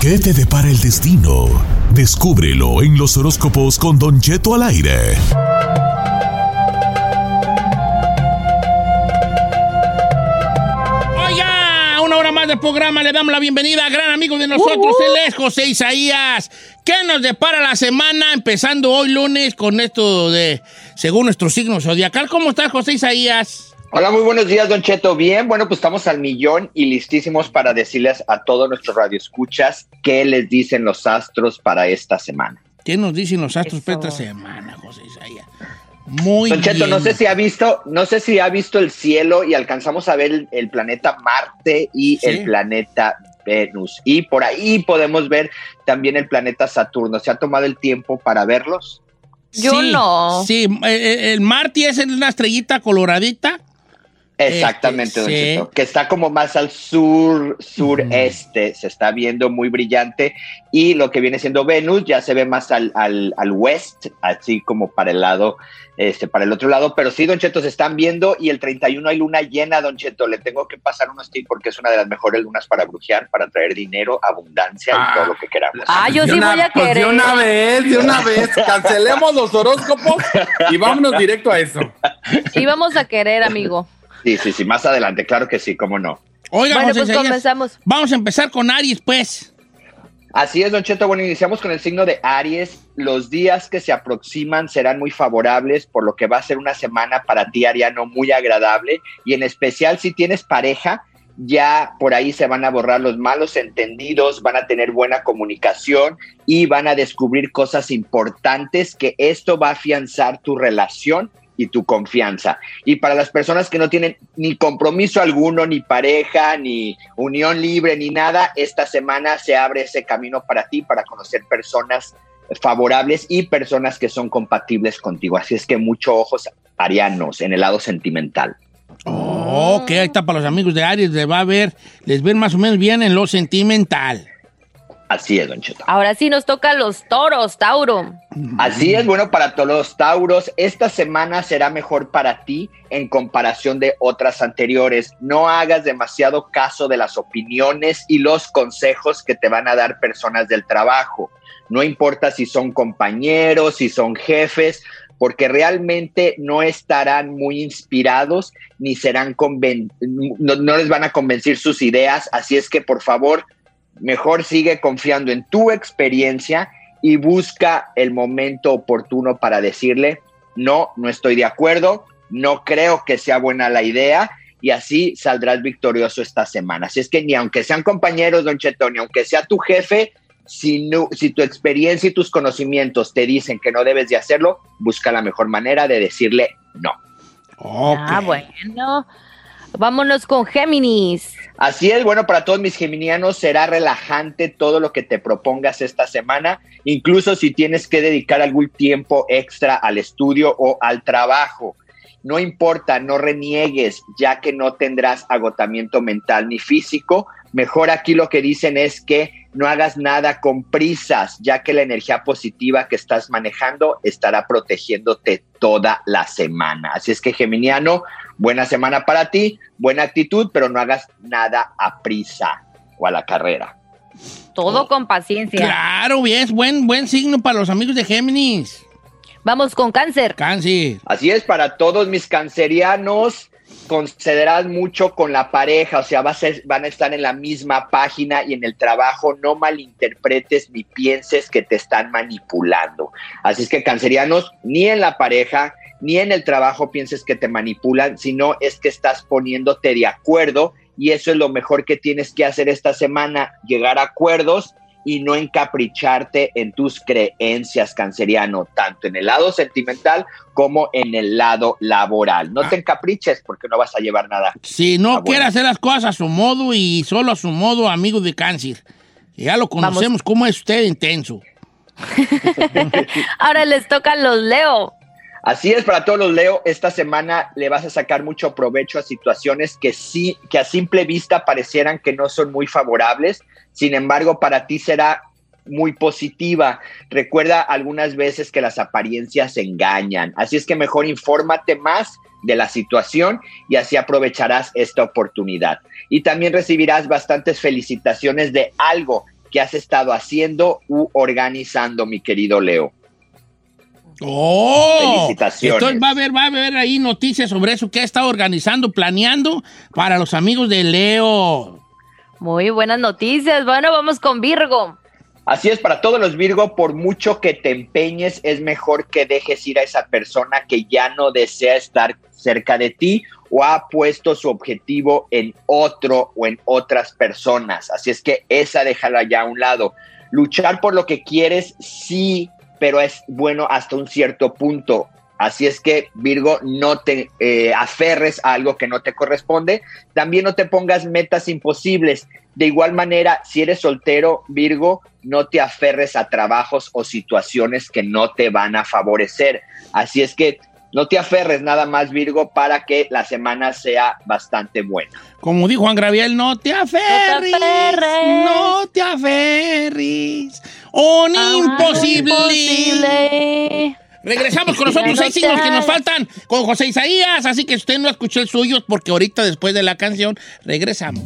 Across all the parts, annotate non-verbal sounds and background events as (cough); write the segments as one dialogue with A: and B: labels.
A: ¿Qué te depara el destino? Descúbrelo en los horóscopos con Don Cheto al aire.
B: Oiga, una hora más de programa. Le damos la bienvenida a gran amigo de nosotros, él es José Isaías. ¿Qué nos depara la semana? Empezando hoy lunes con esto de, según nuestro signo zodiacal. ¿Cómo estás, José Isaías?
C: Hola, muy buenos días, Don Cheto. Bien, bueno, pues estamos al millón y listísimos para decirles a todos nuestros radioescuchas qué les dicen los astros para esta semana.
B: ¿Qué nos dicen los astros para esta semana, José Isaías? Muy
C: Don Cheto,
B: bien.
C: no sé si ha visto, no sé si ha visto el cielo y alcanzamos a ver el, el planeta Marte y
B: Sí.
C: el planeta Venus. Y por ahí podemos ver también el planeta Saturno. ¿Se ha tomado el tiempo para verlos?
D: Yo
B: Sí,
D: no.
B: Sí, eh, eh, el Marte es una estrellita coloradita.
C: Exactamente,
B: Este,
C: Don
B: sí.
C: Cheto. Que está como más al sur, sureste, se está viendo muy brillante. Y lo que viene siendo Venus ya se ve más al, al, al west, así como para el lado, este, para el otro lado. Pero sí, Don Cheto, se están viendo y el 31 hay luna llena, Don Cheto. Le tengo que pasar unos tips porque es una de las mejores lunas para brujear, para traer dinero, abundancia
E: Ah.
C: y todo lo que queramos.
D: Ah, yo sí
E: una-
D: voy a
E: pues
D: querer.
E: de una vez, de una vez. Cancelemos los horóscopos y vámonos directo a eso.
D: Sí, vamos a querer, amigo.
C: Sí, sí, sí, más adelante, claro que sí, cómo no.
B: Oiga,
D: Bueno,
B: José
D: pues
B: Isaías,
D: comenzamos.
B: Vamos a empezar con Aries, pues.
C: Así es, Don Cheto. Bueno, iniciamos con el signo de Aries. Los días que se aproximan serán muy favorables, por lo que va a ser una semana para ti, Ariano, muy agradable. Y en especial si tienes pareja, ya por ahí se van a borrar los malos entendidos, van a tener buena comunicación y van a descubrir cosas importantes que esto va a afianzar tu relación y tu confianza. Y para las personas que no tienen ni compromiso alguno, ni pareja, ni unión libre, ni nada, esta semana se abre ese camino para ti, para conocer personas favorables y personas que son compatibles contigo. Así es que mucho ojos arianos en el lado sentimental.
B: Oh, ok, ahí está para los amigos de Aries. Les va a ver, les ven más o menos bien en lo sentimental.
C: Así es, Don Cheto.
D: Ahora sí nos toca los toros, Tauro.
C: Así es, bueno, para todos los Tauros, esta semana será mejor para ti en comparación de otras anteriores. No hagas demasiado caso de las opiniones y los consejos que te van a dar personas del trabajo. No importa si son compañeros, si son jefes, porque realmente no estarán muy inspirados ni serán conven no, no les van a convencer sus ideas. Así es que, por favor, mejor sigue confiando en tu experiencia y busca el momento oportuno para decirle, no, no estoy de acuerdo, no creo que sea buena la idea y así saldrás victorioso esta semana. Así es que ni aunque sean compañeros, don Cheto, ni aunque sea tu jefe, si, no, si tu experiencia y tus conocimientos te dicen que no debes de hacerlo, busca la mejor manera de decirle no.
D: Ah, bueno. Vámonos con Géminis.
C: Así es, bueno, para todos mis geminianos será relajante todo lo que te propongas esta semana, incluso si tienes que dedicar algún tiempo extra al estudio o al trabajo. No importa, no reniegues, ya que no tendrás agotamiento mental ni físico. Mejor aquí lo que dicen es que no hagas nada con prisas, ya que la energía positiva que estás manejando estará protegiéndote toda la semana. Así es que, Geminiano, buena semana para ti, buena actitud, pero no hagas nada a prisa o a la carrera.
D: Todo con paciencia.
B: Claro, bien, es buen, buen signo para los amigos de Géminis.
D: Vamos con Cáncer.
B: Cáncer.
C: Así es, para todos mis cancerianos, concederás mucho con la pareja, o sea, vas a- van a estar en la misma página y en el trabajo no malinterpretes ni pienses que te están manipulando. Así es que cancerianos, ni en la pareja ni en el trabajo pienses que te manipulan, sino es que estás poniéndote de acuerdo y eso es lo mejor que tienes que hacer esta semana, llegar a acuerdos y no encapricharte en tus creencias, canceriano, tanto en el lado sentimental como en el lado laboral. No te encapriches porque no vas a llevar nada.
B: Si no
C: Ah,
B: quiere hacer las cosas a su modo y solo a su modo, amigo de cáncer. Ya lo conocemos, cómo es usted intenso. (laughs)
D: Ahora les tocan los Leo.
C: Así es para todos los Leo, esta semana le vas a sacar mucho provecho a situaciones que sí, que a simple vista parecieran que no son muy favorables, sin embargo para ti será muy positiva. Recuerda algunas veces que las apariencias engañan, así es que mejor infórmate más de la situación y así aprovecharás esta oportunidad. Y también recibirás bastantes felicitaciones de algo que has estado haciendo u organizando, mi querido Leo.
B: ¡Oh!
C: Felicitaciones.
B: Entonces va a haber, va a haber ahí noticias sobre eso que ha estado organizando, planeando para los amigos de Leo.
D: Muy buenas noticias. Bueno, vamos con Virgo.
C: Así es, para todos los Virgo, por mucho que te empeñes, es mejor que dejes ir a esa persona que ya no desea estar cerca de ti o ha puesto su objetivo en otro o en otras personas. Así es que esa déjala ya a un lado. Luchar por lo que quieres, sí, pero es bueno hasta un cierto punto. Así es que, Virgo, no te eh, aferres a algo que no te corresponde. También no te pongas metas imposibles. De igual manera, si eres soltero, Virgo, no te aferres a trabajos o situaciones que no te van a favorecer. Así es que no te aferres nada más, Virgo, para que la semana sea bastante buena.
B: Como dijo Juan Graviel, no te aferres.
D: aferres.
B: No te aferres. Un imposible.
D: Imposible.
B: Regresamos con (laughs) los otros seis signos que nos faltan con José Isaías. Así que usted no escuchó el suyo, porque ahorita después de la canción. Regresamos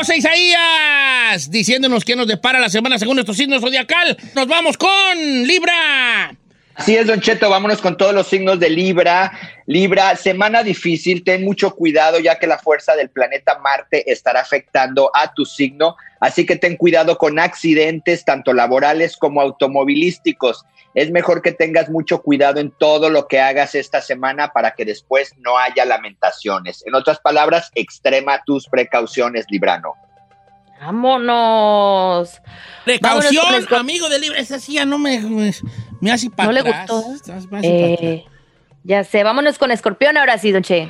B: José Isaías diciéndonos qué nos depara la semana según nuestro signo zodiacal. Nos vamos con Libra.
C: Así es, Don Cheto, vámonos con todos los signos de Libra. Libra, semana difícil, ten mucho cuidado ya que la fuerza del planeta Marte estará afectando a tu signo, así que ten cuidado con accidentes tanto laborales como automovilísticos. Es mejor que tengas mucho cuidado en todo lo que hagas esta semana para que después no haya lamentaciones. En otras palabras, extrema tus precauciones, Librano.
D: Vámonos.
B: Precaución,
D: Vámonos
B: amigo de Libra. Esa sí ya no me, me, me hace para
D: ¿No le gustó?
B: Estás- me hace para atrás.
D: Ya sé, vámonos con Escorpión ahora sí, Don Che.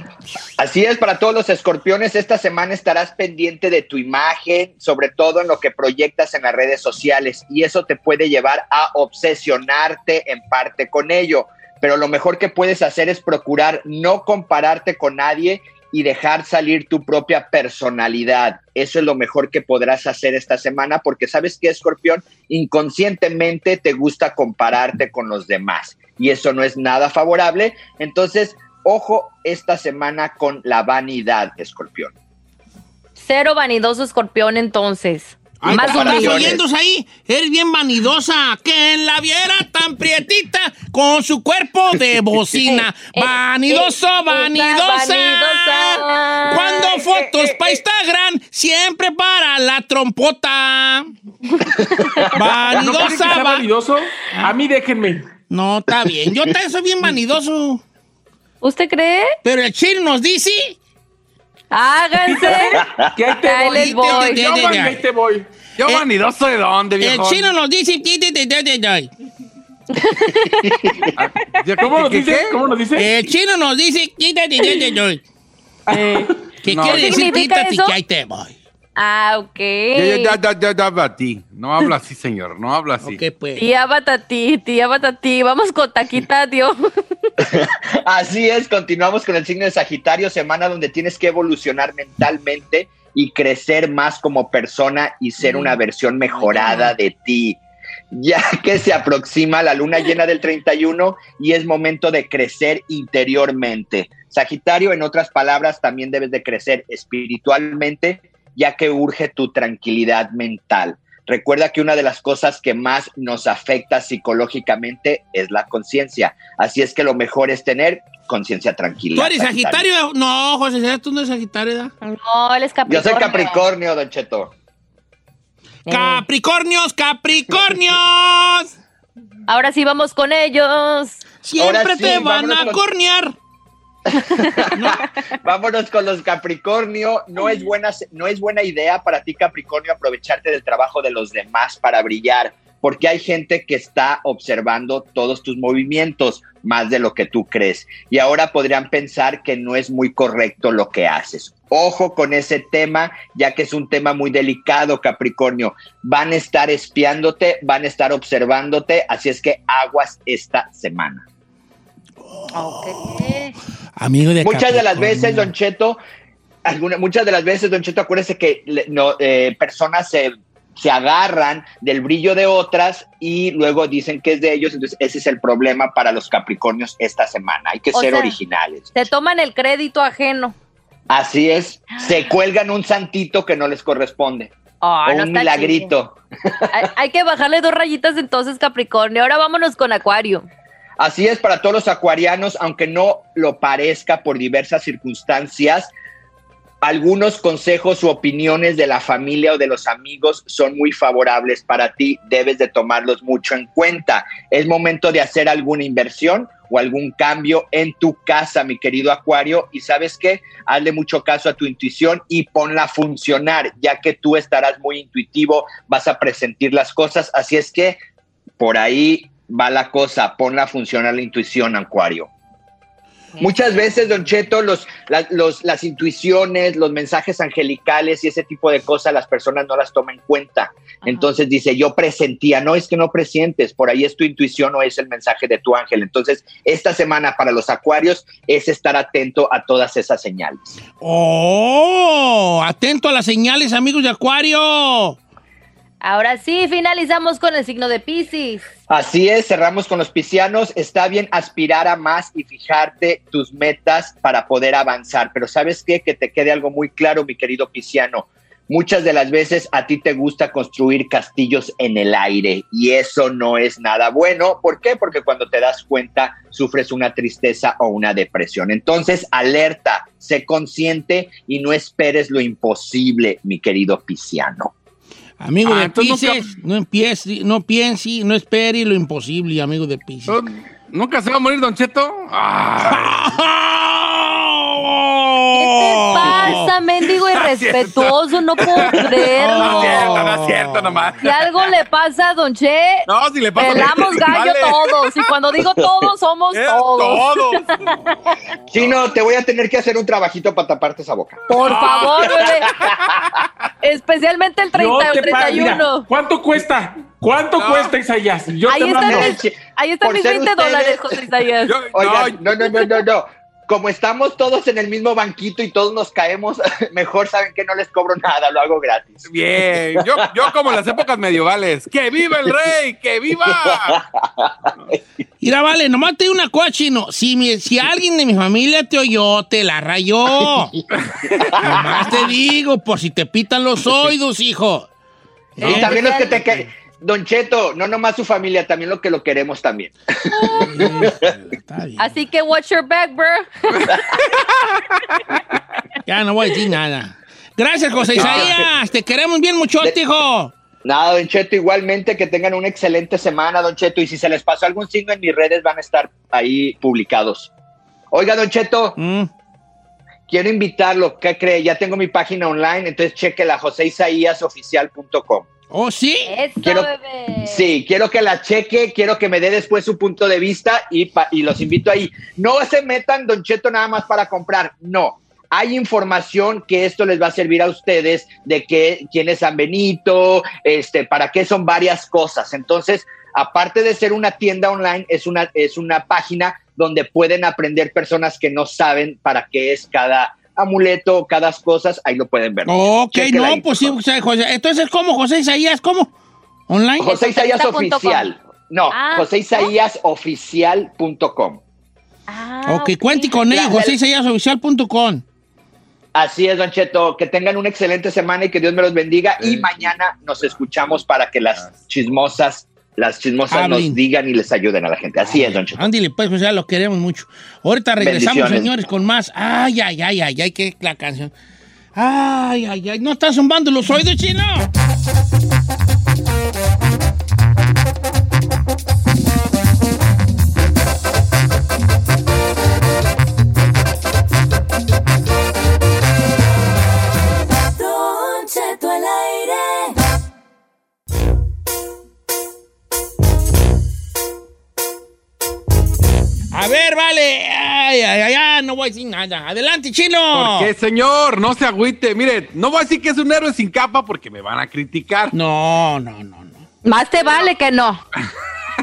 C: Así es, para todos los escorpiones, esta semana estarás pendiente de tu imagen, sobre todo en lo que proyectas en las redes sociales, y eso te puede llevar a obsesionarte en parte con ello. Pero lo mejor que puedes hacer es procurar no compararte con nadie y dejar salir tu propia personalidad. Eso es lo mejor que podrás hacer esta semana, porque sabes que, escorpión, inconscientemente te gusta compararte con los demás, y eso no es nada favorable. Entonces, Ojo esta semana con la vanidad, escorpión.
D: Cero vanidoso Escorpión entonces.
B: Ay,
D: Más
B: ¿cómo estás ahí? Eres bien vanidosa. Que la viera tan prietita con su cuerpo de (laughs) bocina. (laughs)
D: Eh, eh,
B: vanidoso,
D: eh,
B: vanidosa.
D: vanidosa.
B: Cuando fotos para. Instagram, siempre para la trompota. (laughs)
E: ¿No
B: Vanidosa, va-
E: vanidoso? A mí déjenme.
B: No, está bien. Yo también soy bien vanidoso.
D: ¿Usted cree?
B: Pero el chino nos dice.
D: Háganse.
E: Que ahí te
D: Ahí
E: voy.
D: les voy.
E: Yo, Juan, ahí te voy.
F: Yo
B: Eh,
F: vanidoso de dónde,
B: El
F: viejo.
B: chino nos dice. ti.
E: ¿Cómo nos dice? ¿Cómo nos dice?
B: El chino nos dice. ¿Qué quiere
D: ¿Qué
B: decir?
D: eso?
B: que ahí te voy.
D: Ah, ok.
F: Ya, ya, ya, ya, ya, ti. No habla así, señor. No habla así.
B: Ok, pues.
D: Tía Batatí, tía Batatí. Vamos con Taquita, Dios. (laughs)
C: Así es, continuamos con el signo de Sagitario, semana donde tienes que evolucionar mentalmente y crecer más como persona y ser una versión mejorada de ti. Ya (laughs) que se aproxima la luna llena del 31 y es momento de crecer interiormente. Sagitario, en otras palabras, también debes de crecer espiritualmente, ya que urge tu tranquilidad mental. Recuerda que una de las cosas que más nos afecta psicológicamente es la conciencia. Así es que lo mejor es tener conciencia tranquila.
B: ¿Tú eres Sagitario? No, José, tú no eres Sagitario, ¿verdad?
D: No, él es
C: Yo
D: Capricornio.
C: soy Capricornio, Don Cheto.
D: Eh.
B: Capricornios, Capricornios.
D: Ahora sí vamos con ellos.
B: Siempre
C: sí,
B: te van a
C: con-
B: cornear.
C: Vámonos con los Capricornio. No es, buena, no es buena idea para ti, Capricornio, aprovecharte del trabajo de los demás para brillar, porque hay gente que está observando todos tus movimientos más de lo que tú crees. Y ahora podrían pensar que no es muy correcto lo que haces. Ojo con ese tema, ya que es un tema muy delicado, Capricornio. Van a estar espiándote, van a estar observándote, así es que aguas esta semana.
D: Ok.
B: Amigo de
C: muchas de las veces, Don Cheto, alguna- muchas de las veces, Don Cheto, acuérdese que le- no, eh, personas se, se agarran del brillo de otras y luego dicen que es de ellos, entonces ese es el problema para los Capricornios esta semana. Hay que
D: O
C: ser
D: sea,
C: originales.
D: Se toman el crédito ajeno.
C: Así es, se cuelgan un santito que no les corresponde.
D: Ah,
C: o
D: no
C: un
D: está
C: milagrito.
D: hay que bajarle dos rayitas entonces, Capricornio. Ahora vámonos con Acuario.
C: Así es para todos los acuarianos, aunque no lo parezca por diversas circunstancias, algunos consejos u opiniones de la familia o de los amigos son muy favorables. Para ti, debes de tomarlos mucho en cuenta. Es momento de hacer alguna inversión o algún cambio en tu casa, mi querido Acuario, y sabes qué, hazle mucho caso a tu intuición y ponla a funcionar, ya que tú estarás muy intuitivo, vas a presentir las cosas, así es que por ahí va la cosa, ponla a funcionar la intuición, Acuario. Muchas veces, Don Cheto, los, la- los- las intuiciones, los mensajes angelicales y ese tipo de cosas, las personas no las toman en cuenta. Entonces dice, yo presentía, no es que no presientes, por ahí es tu intuición o es el mensaje de tu ángel. Entonces, esta semana para los acuarios es estar atento a todas esas señales.
B: ¡Oh! Atento a las señales, amigos de Acuario.
D: Ahora sí, finalizamos con el signo de Pisces.
C: Así es, cerramos con los piscianos. Está bien aspirar a más y fijarte tus metas para poder avanzar, pero ¿sabes qué? Que te quede algo muy claro, mi querido pisciano. Muchas de las veces a ti te gusta construir castillos en el aire y eso no es nada bueno. ¿Por qué? Porque cuando te das cuenta sufres una tristeza o una depresión. Entonces, alerta, sé consciente y no esperes lo imposible, mi querido pisciano.
B: Amigo
F: Ah,
B: de
F: nunca-
B: Pisces, no empiece, no piense, no espere lo imposible, amigo de Pisces.
F: ¿Nunca se va a morir, Don Cheto? (laughs) Ah,
D: ¿Qué te pasa, mendigo (laughs) irrespetuoso? No puedo (laughs)
F: no es cierto,
D: creerlo.
F: no es cierto nomás.
D: Si algo le pasa a Don Che,
F: No, si le pasa
D: pelamos gallo
F: vale.
D: todos. Y cuando digo todos, somos
F: Eh,
D: todos.
F: todos. (laughs)
C: Chino, te voy a tener que hacer un trabajito para taparte esa boca.
D: Por favor, bebé. Especialmente el 30
G: Yo
D: o
G: te pago, mira,
D: 31.
G: ¿Cuánto cuesta? ¿Cuánto
F: No.
G: cuesta, Isaías? Yo
D: Ahí
G: te
D: están mis, ahí están
C: Por
D: mis
C: ser
D: 20
C: ustedes-
D: dólares, José Isaías.
F: Yo-
C: Oigan,
F: no,
C: no, no, no, no, no. Como estamos todos en el mismo banquito y todos nos caemos, (laughs) mejor saben que no les cobro nada, lo hago gratis.
F: Bien, yo, yo como en las épocas medievales. ¡Que viva el rey! ¡Que viva!
B: Mira, vale, nomás te digo una cosa, chino. Si, mi- si alguien de mi familia te oyó, te la rayó. (laughs) nomás te digo, por si te pitan los oídos, hijo.
C: Y también los que te que Don Cheto, no nomás su familia, también lo que lo queremos también. (laughs)
D: Así que watch your back, bro. (laughs)
B: Ya no voy a decir nada. Gracias, José Isaías. Te queremos bien mucho, hijo.
C: Nada, Don Cheto, igualmente que tengan una excelente semana, Don Cheto, y si se les pasó algún signo en mis redes van a estar ahí publicados. Oiga, Don Cheto,
B: Mm.
C: quiero invitarlo, ¿qué cree? Ya tengo mi página online, entonces chequela, joseisaíasoficial.com.
B: ¿Oh, sí?
D: Eso,
C: Quiero-
D: bebé.
C: Sí, quiero que la cheque, quiero que me dé después su punto de vista y, pa- y los invito ahí. No se metan, Don Cheto, nada más para comprar. No. Hay información que esto les va a servir a ustedes de que, quién es San Benito, este, para qué son varias cosas. Entonces, aparte de ser una tienda online, es una, es una página donde pueden aprender personas que no saben para qué es cada amuleto, cada cosas, ahí lo pueden ver.
B: Ok,
C: Chequen
B: no,
C: ahí,
B: pues sí, José- entonces, ¿cómo, José Isaías? ¿Cómo? ¿Online?
C: José Isaías. Oficial. No,
D: Ah,
C: José Isaías Oficial.com.
D: Ah,
B: ok, cuente con
C: La-
B: José
C: la-
B: Isaíasoficial.com.
C: Así es, Don Cheto. Que tengan una excelente semana y que Dios me los bendiga. Y mañana nos escuchamos para que las chismosas, las chismosas
B: Hablen.
C: nos digan y les ayuden a la gente. Así es, Don Cheto.
B: Ándale, pues, José, lo queremos mucho. Ahorita regresamos, señores, con más. Ay, ay, ay, ay, ay, que la canción. Ay, ay, ay, ¿no está zumbando los oídos, chino? Decir nada. Adelante, chino.
F: ¿Por qué, señor? No se agüite. Mire, no voy a decir que es un héroe sin capa porque me van a criticar.
B: No, no, no, no.
D: Más te vale que no.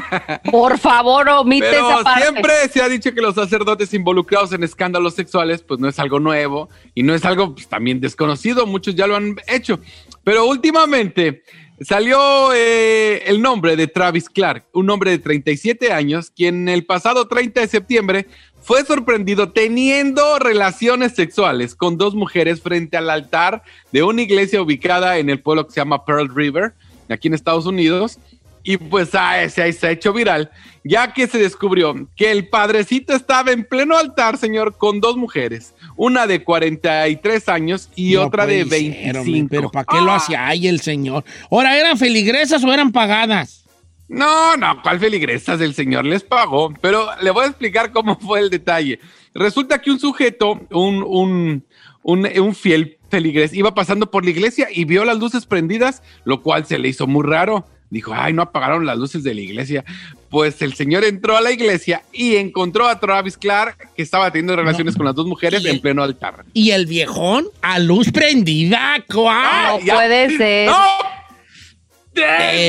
D: (laughs) Por favor, omite
F: Pero
D: esa parte.
F: siempre se ha dicho que los sacerdotes involucrados en escándalos sexuales, pues no es algo nuevo y no es algo pues, también desconocido. Muchos ya lo han hecho. Pero últimamente salió eh, el nombre de Travis Clark, un hombre de 37 años, quien el pasado 30 de septiembre fue sorprendido teniendo relaciones sexuales con dos mujeres frente al altar de una iglesia ubicada en el pueblo que se llama Pearl River, aquí en Estados Unidos. Y pues ah, se, se ha hecho viral, ya que se descubrió que el padrecito estaba en pleno altar, señor, con dos mujeres, una de 43 años y
B: No
F: otra de
B: puede ser,
F: 25.
B: hombre, pero ¿para qué lo
F: Ah,
B: hacía ahí el señor? Ahora, ¿eran feligresas o eran pagadas?
F: No, no, ¿cuál feligresas? El señor les pagó, pero le voy a explicar cómo (laughs) fue el detalle. Resulta que un sujeto, un, un, un, un fiel feligres, iba pasando por la iglesia y vio las luces prendidas, lo cual se le hizo muy raro. Dijo, ay, no apagaron las luces de la iglesia. Pues el señor entró a la iglesia y encontró a Travis Clark, que estaba teniendo relaciones con las dos mujeres en pleno altar.
B: Y el viejón a luz prendida, ¿cuál?
D: No puede (laughs) ser.
F: ¡No!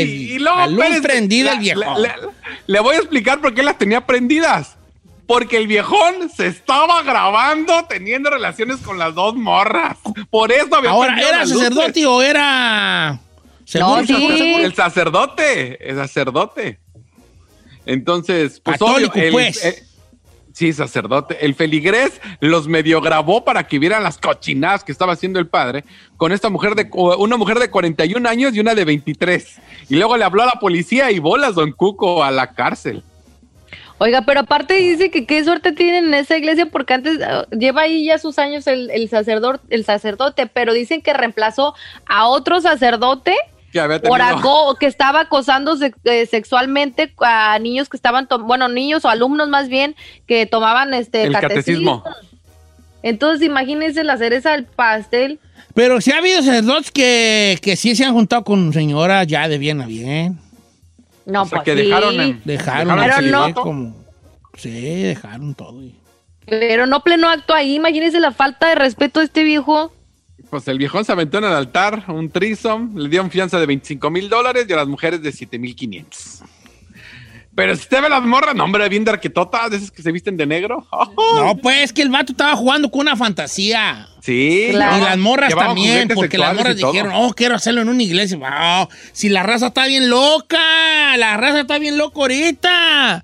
F: Y luego,
B: luz prendida el
F: la- la- le voy a explicar por qué las tenía prendidas. Porque el viejón se estaba grabando teniendo relaciones con las dos morras. Por eso había
B: Ahora, ¿era sacerdote o era...?
D: No, sí.
F: El sacerdote, el sacerdote. Entonces, pues
B: Católico,
F: obvio, el-
B: pues.
F: Sí, sacerdote. El feligrés los medio grabó para que vieran las cochinadas que estaba haciendo el padre con esta mujer de una mujer de 41 años y una de 23. Y luego le habló a la policía y bolas Don Cuco a la cárcel.
D: Oiga, pero aparte dice que qué suerte tienen en esa iglesia porque antes ah, lleva ahí ya sus años el, el sacerdote, el sacerdote, pero dicen que reemplazó a otro sacerdote
F: Que había
D: por aco- que estaba acosando se- eh, sexualmente a niños que estaban, bueno, niños o alumnos más bien que tomaban este
F: el catecismo.
D: Entonces, imagínense la cereza del pastel.
B: Pero sí ha habido sacerdotes que, que sí se han juntado con señoras ya de bien a bien.
D: No,
F: O sea,
D: pues
F: que
D: sí.
F: dejaron en-
B: Dejaron,
F: Dejaron
D: no.
B: como... Sí, dejaron todo. y-
D: Pero no pleno acto ahí, imagínense la falta de respeto de este viejo.
F: Pues el viejón se aventó en el altar, un trisom, le dieron fianza de 25 mil dólares y a las mujeres de 7 mil 500. Pero si usted ve las morras, no, hombre, bien de arquetotas, de esas que se visten de negro. (laughs)
B: No, pues que el vato estaba jugando con una fantasía.
F: Sí.
D: Claro.
B: Y las morras también, porque las morras dijeron, oh, quiero hacerlo en una iglesia. Wow, si la raza está bien loca, la raza está bien loca ahorita.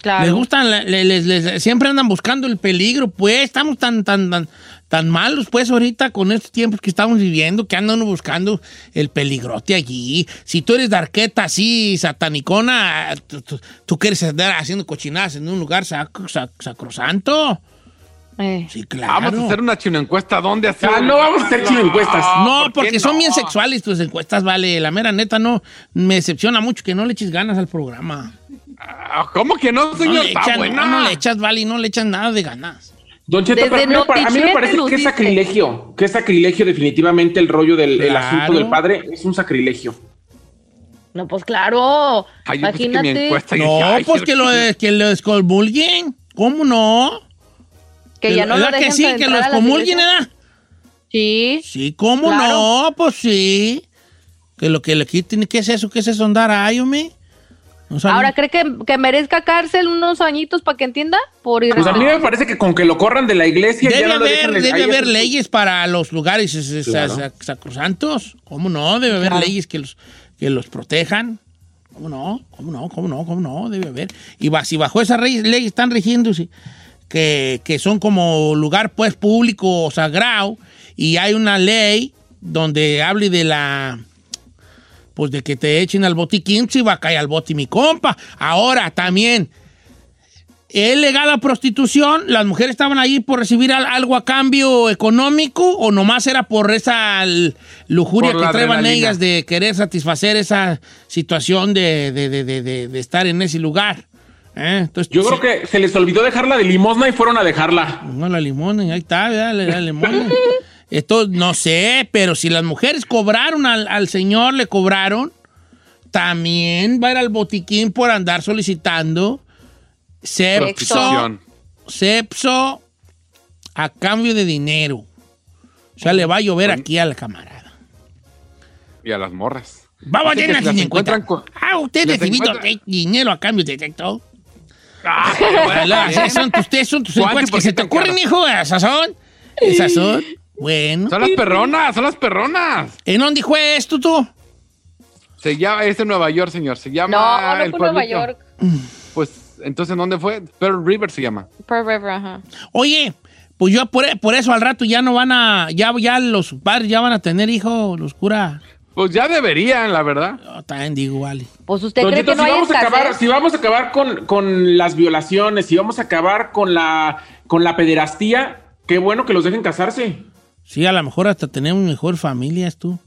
D: Claro.
B: Les gustan, les- les- siempre andan buscando el peligro, pues estamos tan, tan, tan, tan malos, pues ahorita con estos tiempos que estamos viviendo, que andan uno buscando el peligrote allí. Si tú eres darqueta así, satanicona, tú, tú- tú quieres andar haciendo cochinadas en un lugar sac- sac- sacrosanto.
D: Eh.
B: Sí, claro.
F: Vamos a hacer una chino encuesta. ¿Dónde hacer?
G: Ah, no vamos a hacer chino encuestas.
B: No,
F: ¿por qué
B: porque son
F: no?
B: bien sexuales tus encuestas, vale. La mera neta no me decepciona mucho que no le eches ganas al programa.
F: Ah, ¿Cómo que no,
B: No
F: señor?
B: le,
F: Está
B: echan,
F: buena.
B: no, no le echas, vale, y no le echas nada de ganas.
G: Don Cheto,
D: Desde
G: pero a mí, me pare- a mí me
D: Notichete
G: parece que es sacrilegio, que es sacrilegio definitivamente el rollo del el asunto del padre, es un sacrilegio.
D: No, pues claro.
F: Ay, que
D: Imagínate
F: encuesta-
B: No,
F: dije, ay,
B: pues que lo, que lo descomulguen. ¿Cómo no?
D: que ya no lo
B: ¿Verdad
D: dejan
B: que sí, que lo.
D: Sí.
B: Sí, ¿cómo
D: Claro.
B: no? Pues sí. Que lo que le quiten, ¿qué es eso? ¿Qué es eso andar ahí, hombre? No sabía.
D: Ahora, ¿cree que, que merezca cárcel unos añitos para que entienda? Por ir
G: Pues a mí me parece que con que lo corran de la iglesia ya
B: Debe
G: no lo
B: haber,
G: dejan
B: debe haber
G: es-
B: leyes para los lugares es- es-
G: Claro.
B: sac- sacrosantos. ¿Cómo no? Debe haber
D: Claro.
B: leyes que los, que los protejan. ¿Cómo no? ¿Cómo no? ¿Cómo no? ¿Cómo no? Debe haber. Y va- si bajo esas leyes están rigiéndose, que, que son como lugar pues público o sagrado, y hay una ley donde hable de la pues de que te echen al botiquín, si va a caer al boti mi compa. Ahora también, ¿es legal la prostitución? ¿Las mujeres estaban ahí por recibir al- algo a cambio económico o nomás era por esa lujuria
F: Por
B: que
F: la
B: traían ellas de querer satisfacer esa situación de, de- de- de- de- de estar en ese lugar? ¿Eh? Entonces,
G: Yo creo que se les olvidó dejarla de limosna y fueron a dejarla.
B: No, la limón, ahí está, dale, la limón. (laughs) Esto no sé, pero si las mujeres cobraron al, al señor, le cobraron, también va a ir al botiquín por andar solicitando
F: Prostitución.
B: sexo a cambio de dinero. O sea, le va a llover aquí a la camarada.
F: Y a las morras.
B: Vamos a tener
F: si las encuentran con-
B: Ah, usted recibido
F: encuentran-
B: dinero a cambio de sexo.
F: Ah,
B: esas son tus, ustedes son tus
F: ¿Cuánto y
B: encuestas
F: por
B: que se te ocurren, hijo. Esas son. Esas son. Bueno.
F: Son las perronas, son las perronas.
B: ¿En dónde fue esto tú?
F: Se llama, es en Nueva York, señor. Se llama.
D: No, no
F: el
D: fue Nueva. York.
F: Pues, entonces, ¿dónde fue? Pearl River se llama.
D: Pearl River, ajá.
B: Oye, pues yo por, por eso al rato ya no van a, ya, ya los padres ya van a tener hijos, los curas.
F: Pues ya deberían, la verdad.
B: Yo también digo, vale.
D: Pues usted
G: Don
D: cree
G: Cheto,
D: que no
G: si,
D: hay
G: vamos a acabar, si vamos a acabar con, con las violaciones, si vamos a acabar con la, con la pederastía, qué bueno que los dejen casarse.
B: Sí, a lo mejor hasta tenemos mejor familias tú.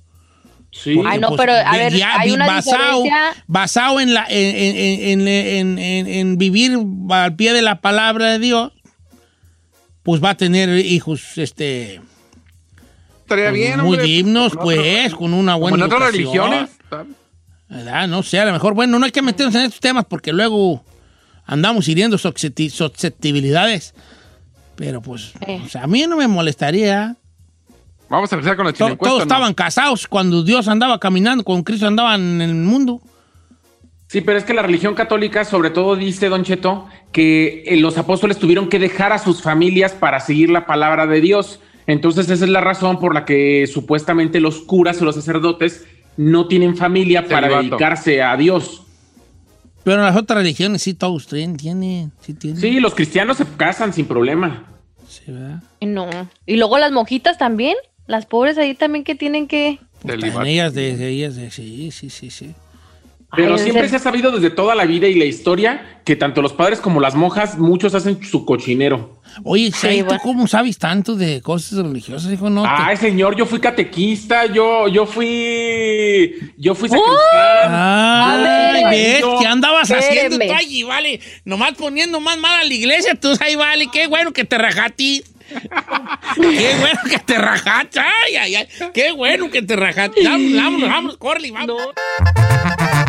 G: Sí.
B: Porque,
D: Ay, no,
B: pues,
D: pero, a ver,
B: ya
D: hay
B: vi-
D: una
B: basado,
D: diferencia.
B: basado en, la, en, en- en- en- en- en vivir al pie de la palabra de Dios, pues va a tener hijos este
F: Estaría bien,
B: muy
F: hombre.
B: dignos,
F: Como
B: pues,
F: otro-
B: con una
F: Como
B: buena
F: en otras religiones.
B: ¿Verdad? No sé, a lo mejor, bueno, no hay que meternos en estos temas porque luego andamos hiriendo suscepti- susceptibilidades. Pero pues,
D: Eh.
B: sea, a mí no me molestaría.
F: Vamos a empezar con la chilencuesta.
B: todos
F: ¿no?
B: estaban casados cuando Dios andaba caminando, cuando Cristo andaba en el mundo.
G: Sí, pero es que la religión católica sobre todo dice, Don Cheto, que eh, los apóstoles tuvieron que dejar a sus familias para seguir la palabra de Dios. Entonces esa es la razón por la que supuestamente los curas o los sacerdotes no tienen familia para dedicarse a Dios.
B: Pero en las otras religiones sí todos tienen, tienen, sí tienen.
G: Sí, los cristianos se casan sin problema.
B: Sí, ¿verdad?
D: No. Y luego las monjitas también. Las pobres ahí también que tienen que.
B: Pues también ellas de, de ellas de, sí, sí, sí, sí.
G: Pero
D: Ay,
G: siempre se ha sabido desde toda la vida y la historia que tanto los padres como las monjas, muchos hacen su cochinero.
B: Oye, Chay, ¿tú cómo sabes tanto de cosas religiosas? Hijo, no te-
G: Ay, señor, yo fui catequista, yo, yo fui, yo fui sacristán.
B: Ay,
D: A ver.
B: ¿ves? ¿Qué andabas haciendo tú allí, vale? Nomás poniendo más mal a la iglesia, tú ahí, vale. Qué bueno que te rajaste. Qué bueno que te rajaste. Ay, ay, ay. Qué bueno que te rajaste. Vámonos, vámonos, vámonos, corre, vámonos.
H: Don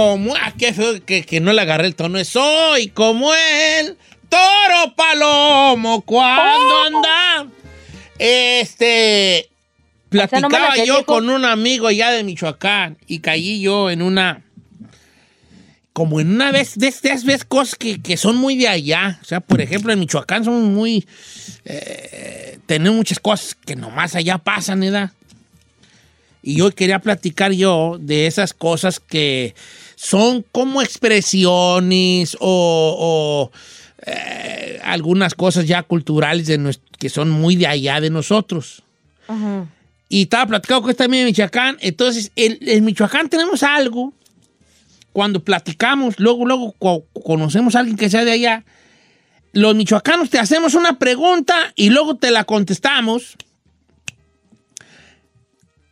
B: Como. Ah, qué feo que, que no le agarré el tono. Soy como el toro palomo cuando anda. Este. Platicaba yo con un amigo allá de Michoacán y caí yo en una. Como en una vez, de estas ves cosas que, que son muy de allá. O sea, por ejemplo, en Michoacán somos muy. eh, tenemos muchas cosas que nomás allá pasan, ¿verdad? Y yo quería platicar yo de esas cosas que son como expresiones o, o, eh, algunas cosas ya culturales de nues- que son muy de allá de nosotros. Y estaba platicando con esta amiga de Michoacán. Entonces, en, en Michoacán tenemos algo. Cuando platicamos, luego, luego co- conocemos a alguien que sea de allá. Los michoacanos te hacemos una pregunta y luego te la contestamos.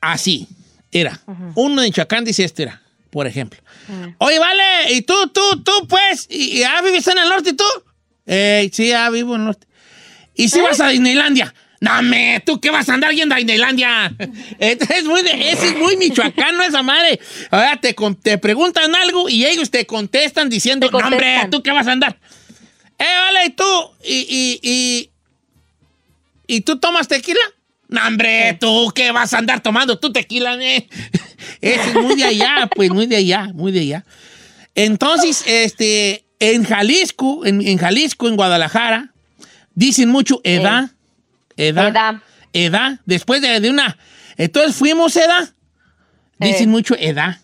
B: Así era. Uno de Michoacán dice esto era, por ejemplo. Oye, vale, ¿y tú, tú, tú, pues? ¿Y, y ah, vives en el norte y tú? Eh, sí, ah, vivo en el norte. ¿Y si vas a Disneylandia? No, me, ¿tú qué vas a andar yendo a Disneylandia? (laughs) Es muy, de, es muy michoacano esa madre. Ahora te, te preguntan algo y ellos te contestan diciendo, no, hombre. ¿tú qué vas a andar? Eh, vale, ¿y tú? ¿Y, y, y, ¿y tú tomas tequila? No, hombre, ¿tú qué vas a andar tomando? ¿Tú tequila? eh? (laughs) Ese es muy de allá, pues, muy de allá, muy de allá. Entonces, este, en Jalisco, en, en Jalisco, en Guadalajara, dicen mucho edad, edad,
D: Edad.
B: edad, después de, de una... Entonces fuimos edad, dicen
D: Eh.
B: mucho edad,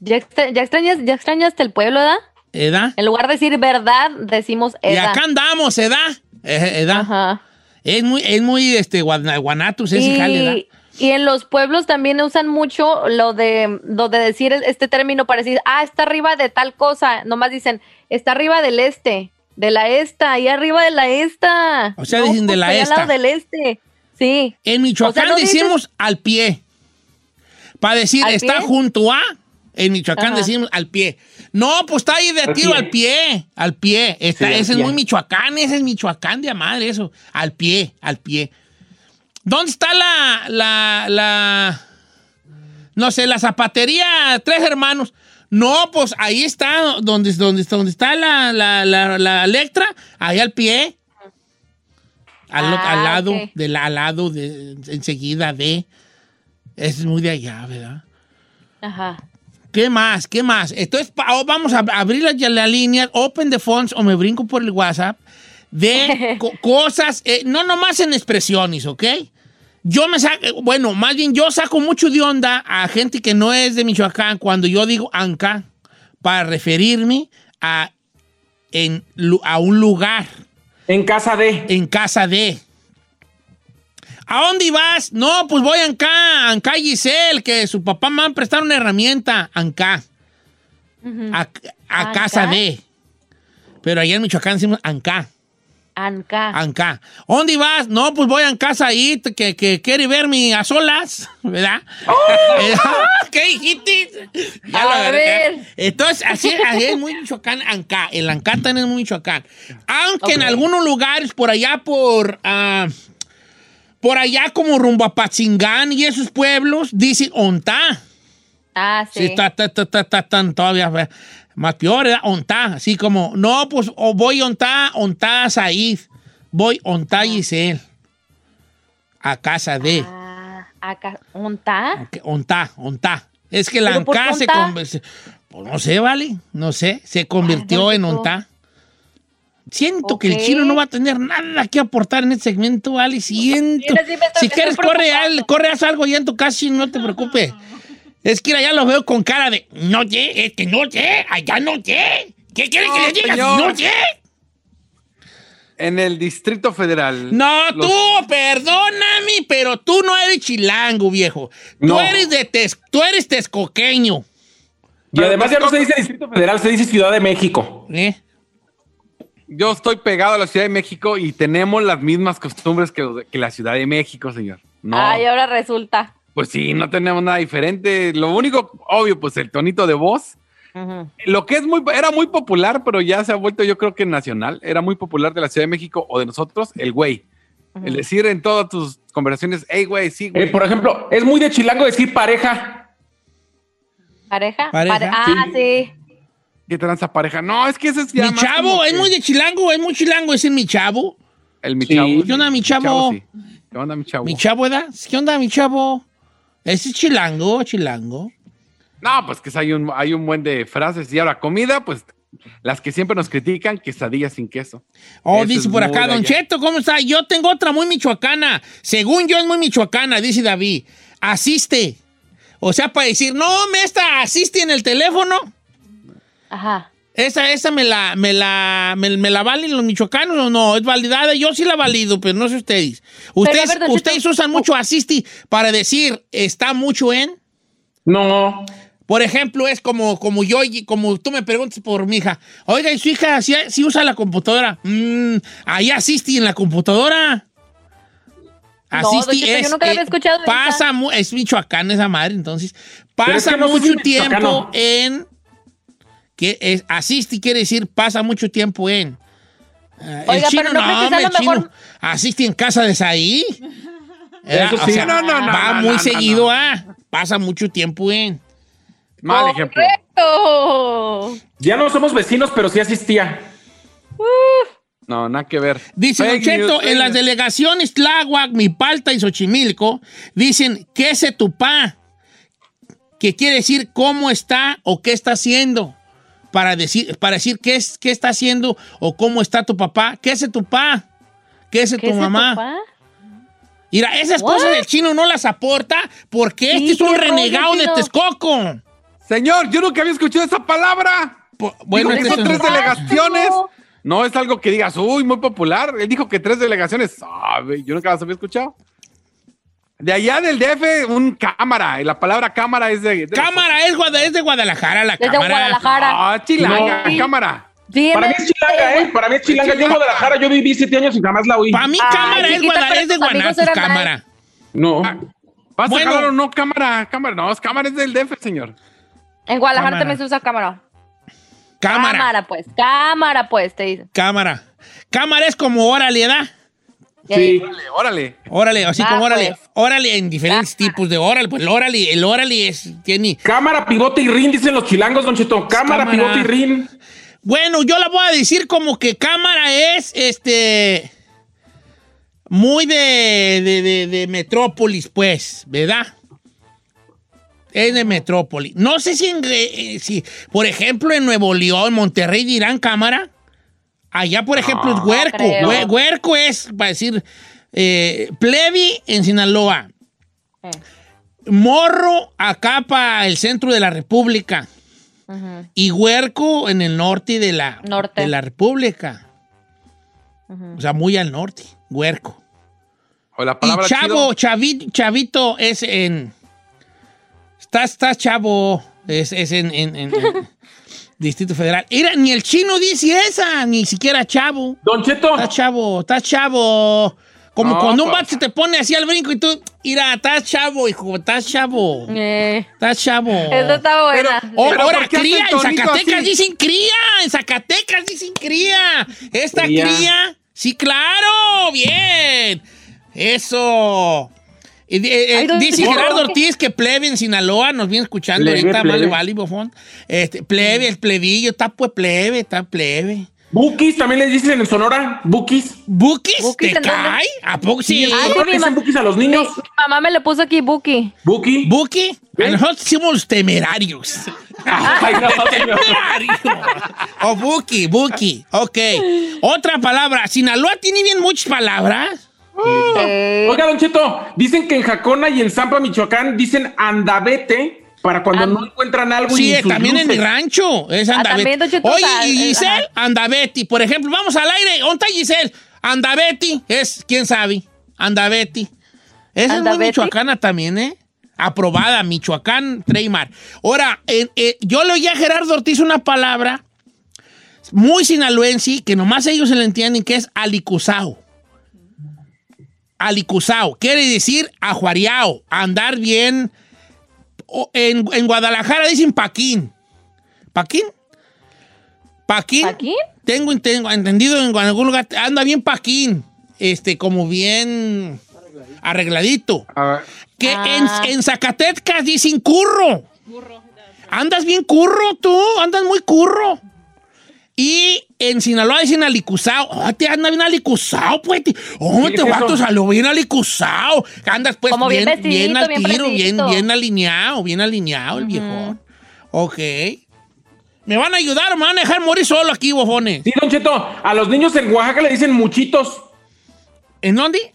D: ¿Ya, extra- ya extrañas, ¿Ya extrañaste el pueblo, edad?
B: edad.
D: En lugar de decir verdad, decimos
B: Y
D: edad.
B: acá andamos, edad, eh, edad.
D: Ajá.
B: Es muy, es muy, este, guana- guanatos ese
D: Y,
B: jale,
D: y en los pueblos también usan mucho lo de, lo de decir este término para decir, ah, está arriba de tal cosa. Nomás dicen, está arriba del este, de la esta, ahí arriba de la esta.
B: O sea, dicen de
D: pues,
B: la
D: al
B: esta.
D: lado del este. Sí.
B: En Michoacán
D: O sea, no dices-
B: decimos al pie. Para decir,
D: ¿Al
B: está
D: pie?
B: junto a. En Michoacán
D: Ajá.
B: decimos al pie. No, pues está ahí de
G: Al
B: tiro
G: pie.
B: al pie. Al pie. Está,
G: Sí, al
B: ese es
G: pie.
B: muy Michoacán, ese es Michoacán de madre, eso. Al pie, al pie. ¿Dónde está la, la, la, no sé, la zapatería Tres Hermanos? No, pues ahí está, donde, donde, donde está la, la, la, la Electra, ahí al pie. Al,
D: Ah,
B: al lado, al lado, de, enseguida de. Es muy de allá, ¿verdad?
D: Ajá.
B: ¿Qué más? ¿Qué más? Entonces, pa- oh, vamos a abrir la, ya la línea, open the phones o me brinco por el WhatsApp de (laughs) co- cosas, eh, no nomás en expresiones, ¿ok? Yo me saco, bueno, más bien yo saco mucho de onda a gente que no es de Michoacán cuando yo digo Anca para referirme a, en, a un lugar,
G: En casa de.
B: en casa de. ¿A dónde vas? No, pues voy a Anca, Anca Giselle, que su papá me va a prestar una herramienta, Anca. A, casa de. Pero allá en Michoacán decimos Anca,
D: Anca.
B: Anca. ¿Dónde vas? No, pues voy a casa ahí, que, que quiere verme a solas, (laughs) ¿verdad? Eh, (laughs) ¿Qué dijiste? Ya
D: A
B: lo
D: ver.
B: Entonces, así, así es muy Michoacán, Anca. El Anca también es muy Michoacán. Aunque en algunos lugares, por allá por... ah, por allá como rumbo a Patzingán y esos pueblos, dicen ontá.
D: Ah, sí.
B: Sí, está, está, está, está, todavía más peor, ¿verdad? Ontá, así como, no, pues, o voy ontá, ontá Said, voy ontá Giselle, a casa de,
D: Ah. ¿Unta?
B: que- ontá, ontá. Es que la
D: ¿Pero por qué
B: Anca se pues no sé, vale, no sé, se convirtió en ontá. Siento que el chino no va a tener nada que aportar en este segmento, vale, siento.
D: Mira, sí
B: si quieres, corre, al- corre, haz algo ya en tu casa, chino, no te (laughs) preocupes. Es que ya lo veo con cara de, no sé, es que no sé, allá no sé. ¿Qué quiere que le diga? No sé.
F: En el Distrito Federal.
B: No,
F: los-
B: tú, perdóname, pero tú no eres chilango, viejo. Tú eres de Tex- tú eres texcoqueño.
G: Y además ya no se dice Distrito Federal, se dice Ciudad de México.
B: ¿eh?
F: Yo estoy pegado a la Ciudad de México y tenemos las mismas costumbres que, la Ciudad de México, señor. No,
D: Ay, ahora resulta.
F: pues sí, no tenemos nada diferente. Lo único, obvio, pues el tonito de voz. Lo que es muy, era muy popular, pero ya se ha vuelto, yo creo que nacional. Era muy popular de la Ciudad de México o de nosotros, el güey. El decir en todas tus conversaciones, hey, güey, sí, güey.
G: Eh, por ejemplo, es muy de chilango decir pareja.
D: ¿Pareja?
B: Pareja.
D: Pare- ah, sí.
F: ¿Qué tranza pareja? No, es que ese es ya
B: Mi
F: más
B: chavo, es
F: que-
B: muy de chilango, es muy chilango decir mi chavo.
F: El mi
G: Sí.
F: chavo.
B: ¿Qué onda, mi chavo?
F: sí. ¿Qué onda, mi chavo?
B: Mi chavo, ¿verdad? ¿Qué onda, mi chavo? Ese es chilango, chilango.
F: No, pues que hay un, hay un buen de frases. Y ahora, comida, pues las que siempre nos critican, quesadillas sin queso.
B: Oh,
F: Eso
B: dice
F: es
B: por acá, Don
F: allá.
B: Cheto, ¿cómo está? Yo tengo otra muy michoacana. Según yo es muy michoacana, dice David. Asiste. O sea, para decir, no, me está, asiste en el teléfono.
D: Ajá.
B: Esa, esa me la, me la, me, me la valen los michoacanos o no, es validada. Yo sí la valido, pero no sé ustedes. Ustedes, ustedes usan mucho asisti para decir, está mucho en.
G: No.
B: Por ejemplo, es como, como yo, y como tú me preguntas por mi hija. Oiga, ¿y su hija si, usa la computadora? Mm, ahí asiste en la computadora.
D: No, Don Cheto, yo nunca la había escuchado de
B: Pasa, es Michoacán esa madre, entonces.
G: Es
B: Pasa
G: que no sé si
B: mucho
G: es
B: tiempo en. Que es, asiste quiere decir pasa mucho tiempo en. Ah,
D: Oiga,
B: el chino
D: pero no
B: el chino
D: mejor-
B: asiste en casa de Saí. (laughs)
G: Eso sí.
F: No, no, no,
B: va
F: no,
B: muy
F: no, no,
B: seguido,
F: no.
B: ah. Pasa mucho tiempo en.
F: Mal ejemplo.
D: Correcto.
G: Ya no somos vecinos, pero sí asistía.
F: No, nada que ver.
B: Dice Cheto, en las delegaciones Tláhuac, Mipalta y Xochimilco, dicen, ¿qué se tupá? Que quiere decir cómo está o qué está haciendo. Para decir, para decir qué, es, qué está haciendo o cómo está tu papá. ¿Qué es tu papá? ¿Qué es
D: ¿Qué
B: tu mamá?
D: papá?
B: Mira, esas
D: What?
B: cosas del chino no las aporta porque
D: Sí,
B: este es un
D: rollo,
B: renegado de. Texcoco.
F: Señor, yo nunca había escuchado esa palabra.
B: Po- Bueno,
F: son
B: es
F: tres delegaciones. No es algo que digas, uy, muy popular. Él dijo que tres delegaciones. Sabe, yo nunca las había escuchado. De allá del DF, un cámara. Y la palabra cámara es de. de
B: cámara es, Guada- es de Guadalajara, la cámara.
D: Guadalajara.
F: Ah, chilanga,
D: No.
F: cámara.
D: Sí,
G: Para mí es chilanga, ¿eh? Para mí es chilanga. Yo en Guadalajara, yo viví siete años y jamás la oí.
B: Para mí,
D: Ay,
B: cámara es,
D: chiquita,
B: Guada-
D: pero
B: es de cámara.
G: No.
F: ¿Vas
B: Bueno.
F: a jalar o no cámara? Cámara, no, es cámara es del DF, señor.
D: En Guadalajara
B: Cámara.
D: también se usa cámara.
B: Cámara.
D: Cámara, pues. Cámara, pues, te dicen.
B: Cámara. Cámara es como órale, ¿verdad?
G: Sí.
F: Órale, órale.
B: Órale, así
D: Ah,
B: como órale.
D: pues.
B: Órale en diferentes
D: Cámara.
B: tipos de órale. Pues el órale, el órale es, tiene...
G: Cámara, pivote y rin, dicen los chilangos, Don Cheto. Cámara,
B: Cámara.
G: pivote y rin.
B: Bueno, yo la voy a decir como que cámara es, este... Muy de, de, de- de Metrópolis, pues, ¿verdad? Es de Metrópolis. No sé si, en, eh, si, por ejemplo, en Nuevo León, Monterrey dirán cámara. Allá, por ejemplo, es huerco.
D: creo.
B: Hue- Huerco es, para decir, eh, plebi en Sinaloa.
D: Eh.
B: Morro acá para el centro de la República. Y huerco en el norte de la,
D: Norte.
B: de la República. O sea, muy al norte. Huerco.
F: O la
B: Y chavo,
F: chido.
B: chavi- chavito es en. Estás, estás chavo. Es, es en, en- en- en (laughs) Distrito Federal. Mira, ni el chino dice esa, ni siquiera chavo.
G: Don Cheto.
B: Estás chavo, estás chavo. Como
F: No,
B: cuando un vato se te pone así al brinco y tú, mira, estás chavo, hijo, estás chavo.
D: Eh,
B: Estás chavo.
D: Esa está
F: Pero
B: ahora,
F: ¿por qué
B: cría, en Zacatecas
F: así?
B: dicen cría, en Zacatecas dicen cría. Esta
G: Cría.
B: cría, sí, claro, bien. Eso. Eh, eh, dice. Gerardo Ortiz que plebe en Sinaloa, nos viene escuchando
G: Plebe,
B: ahorita,
G: plebe.
B: vale, vale, bofón. Este, plebe, el plebillo, está pues plebe, está plebe.
G: Bukis, también les dicen en Sonora, Bukis.
B: ¿Bukis?
D: ¿Bukis
B: ¿Te
D: dónde?
B: cae? ¿A poco sí?
D: mi
G: le dicen a los niños.
D: mi mamá me le puso aquí Buki.
G: Buki.
B: ¿Buki? A nosotros somos los temerarios. (laughs)
G: Ay, no, señor.
B: Temerarios. O Buki, Buki. Ok. Otra palabra. Sinaloa tiene bien muchas palabras.
D: Eh,
G: Oiga, Don Cheto, dicen que en Jacona y en Zampa, Michoacán, dicen andavete para cuando
D: And-
G: no encuentran algo.
B: Sí,
G: y
B: también en mi rancho. Es
D: Ah, Cheto,
B: Oye, y
D: eh,
B: Giselle,
D: ajá.
B: Por ejemplo, vamos al aire. ¿Dónde está Giselle? Andaveti. Es, ¿quién sabe? Andaveti. Esa es muy michoacana también, ¿eh? Aprobada, Michoacán, Treymar. Ahora, eh, eh, yo le oí a Gerardo Ortiz una palabra muy sinaloense que nomás ellos se le entienden, que es alicuzao. Alicuzao. Quiere decir ajuareao, andar bien. O en, en Guadalajara dicen Paquín. ¿Paquín? ¿Paquín?
D: ¿Aquí?
B: Tengo, tengo entendido en algún lugar. Anda bien Paquín. Este, como bien arregladito.
F: A ver,
B: Que
D: Ah.
B: en, en Zacatecas dicen curro. Andas bien curro tú, andas muy curro. Y en Sinaloa dicen alicuzao. Oh, te andas bien alicuzao, pues. Oh,
G: ¿Qué
B: te vato salió bien alicuzao. Andas pues
D: Como bien
B: bien, bien, al
D: bien
B: tiro, bien, bien alineado, bien alineado el viejón. Ok. ¿Me van a ayudar o me van a dejar morir solo aquí, bofones?
G: Sí, Don Cheto, a los niños en Oaxaca le dicen muchitos.
B: ¿En dónde?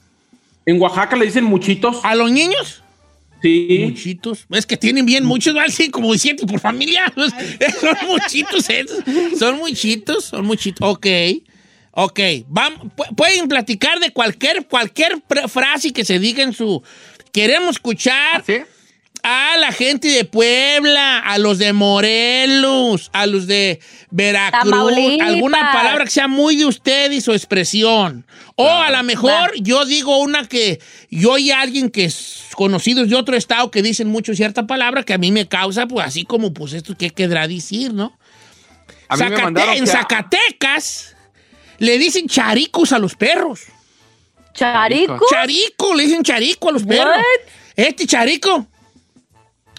G: En Oaxaca le dicen muchitos.
B: ¿A los niños?
G: Sí.
B: Muchitos. Es que tienen bien muchos, ¿vale? Sí, como siete por familia. (laughs) (laughs) Son muchitos esos. Son muchitos, son muchitos. Ok. Ok. Vam- pu- pueden platicar de cualquier, cualquier pre- frase que se diga en su. Queremos escuchar
F: ¿sí?
B: A la gente de Puebla, a los de Morelos, a los de Veracruz,
D: Tamaulipas.
B: alguna palabra que sea muy de usted y su expresión. O a lo mejor yo digo una que yo y alguien que es conocidos de otro estado que dicen mucho cierta palabra que a mí me causa, pues así como, pues esto que querrá decir, ¿no?
F: A mí me
B: Zacate-
F: mandaron
B: en
F: que-
B: Zacatecas le dicen charicos a los perros.
D: ¿Charico?
B: Charico, le dicen charico a los perros. Este charico.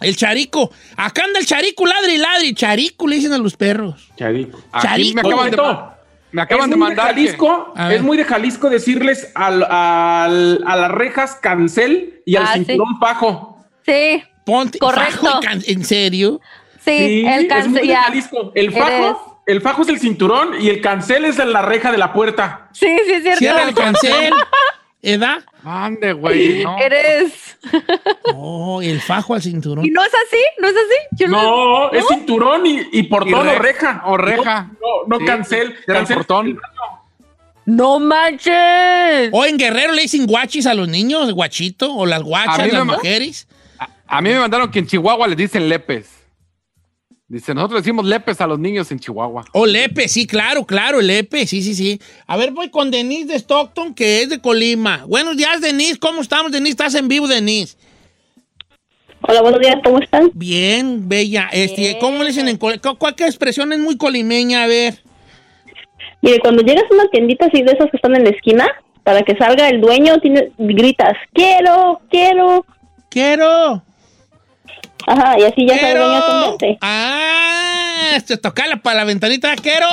B: El charico. Acá anda el charico, ladre y ladre. Charico le dicen a los perros.
G: Charico.
F: Aquí
B: Charico.
F: me acaban de, me acaban
G: es
F: de mandar.
G: Jalisco, es muy de Jalisco decirles al, al- a las rejas cancel y al
D: Ah, sí.
G: cinturón pajo.
D: Sí.
B: Ponte.
D: Correcto.
B: fajo y can- ¿En serio?
D: Sí,
G: Sí,
D: el
G: es muy
D: cáncer
G: de
D: ya.
G: Jalisco. El
D: Eres-
G: fajo, el fajo es el cinturón y el cancel es la reja de la puerta.
D: Sí, sí, es cierto.
B: Cierra el cancel. (laughs) ¿Edad?
F: Ande, güey. No.
D: Eres. (laughs)
B: Oh, el fajo al cinturón.
D: ¿Y no es así? ¿No es así? Yo
G: No, es cinturón y, y portón
F: Y
G: reja.
F: o reja.
G: No, no, no
F: Sí,
G: cancel.
F: el
G: cancel
F: portón.
D: ¡No manches!
B: O en Guerrero le dicen guachis a los niños, guachito, o las
F: A
B: guachas, las mujeres.
F: A mí me mandaron que en Chihuahua les dicen lepes. Dice, nosotros decimos lepes a los niños en Chihuahua.
B: O Lepe, sí, claro, claro, Lepe, sí, sí, sí. A ver, voy con Denise de Stockton, que es de Colima. Buenos días, Denise, ¿cómo estamos, Denise? ¿Estás en vivo, Denise?
I: Hola, buenos días, ¿cómo están?
B: Bien, bella. Este, ¿Cómo le dicen en Colima? ¿Cuál qué expresión es muy colimeña? A ver.
I: Mire, cuando llegas a una tiendita así de esas que están en la esquina, para que salga el dueño, tiene, gritas, quiero, quiero.
B: Quiero.
I: Ajá, y así ya a atenderte.
B: ¡Ah! Te toca la, para la ventanita. ¡Quiero!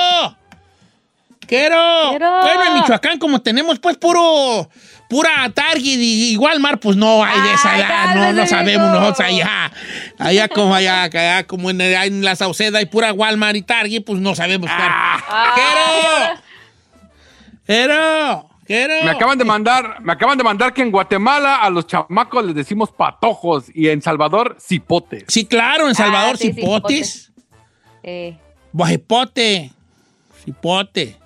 B: ¡Quiero!
D: ¡Quiero!
B: Bueno, en Michoacán, como tenemos pues puro, pura Target y, y Walmart, pues no hay de esa edad, no, no sabemos nosotros allá. Allá como allá, allá como en, en la Sauceda hay pura Walmart y Target, pues no sabemos.
D: Ah.
B: ¡Quiero! ¡Quiero! ¡Quiero!
F: Me acaban de mandar, me acaban de mandar que en Guatemala a los chamacos les decimos patojos y en Salvador cipotes.
B: Sí, claro, en Salvador,
D: Ah, sí, sí,
B: cipotes.
D: Eh,
B: Guajipote. Cipote.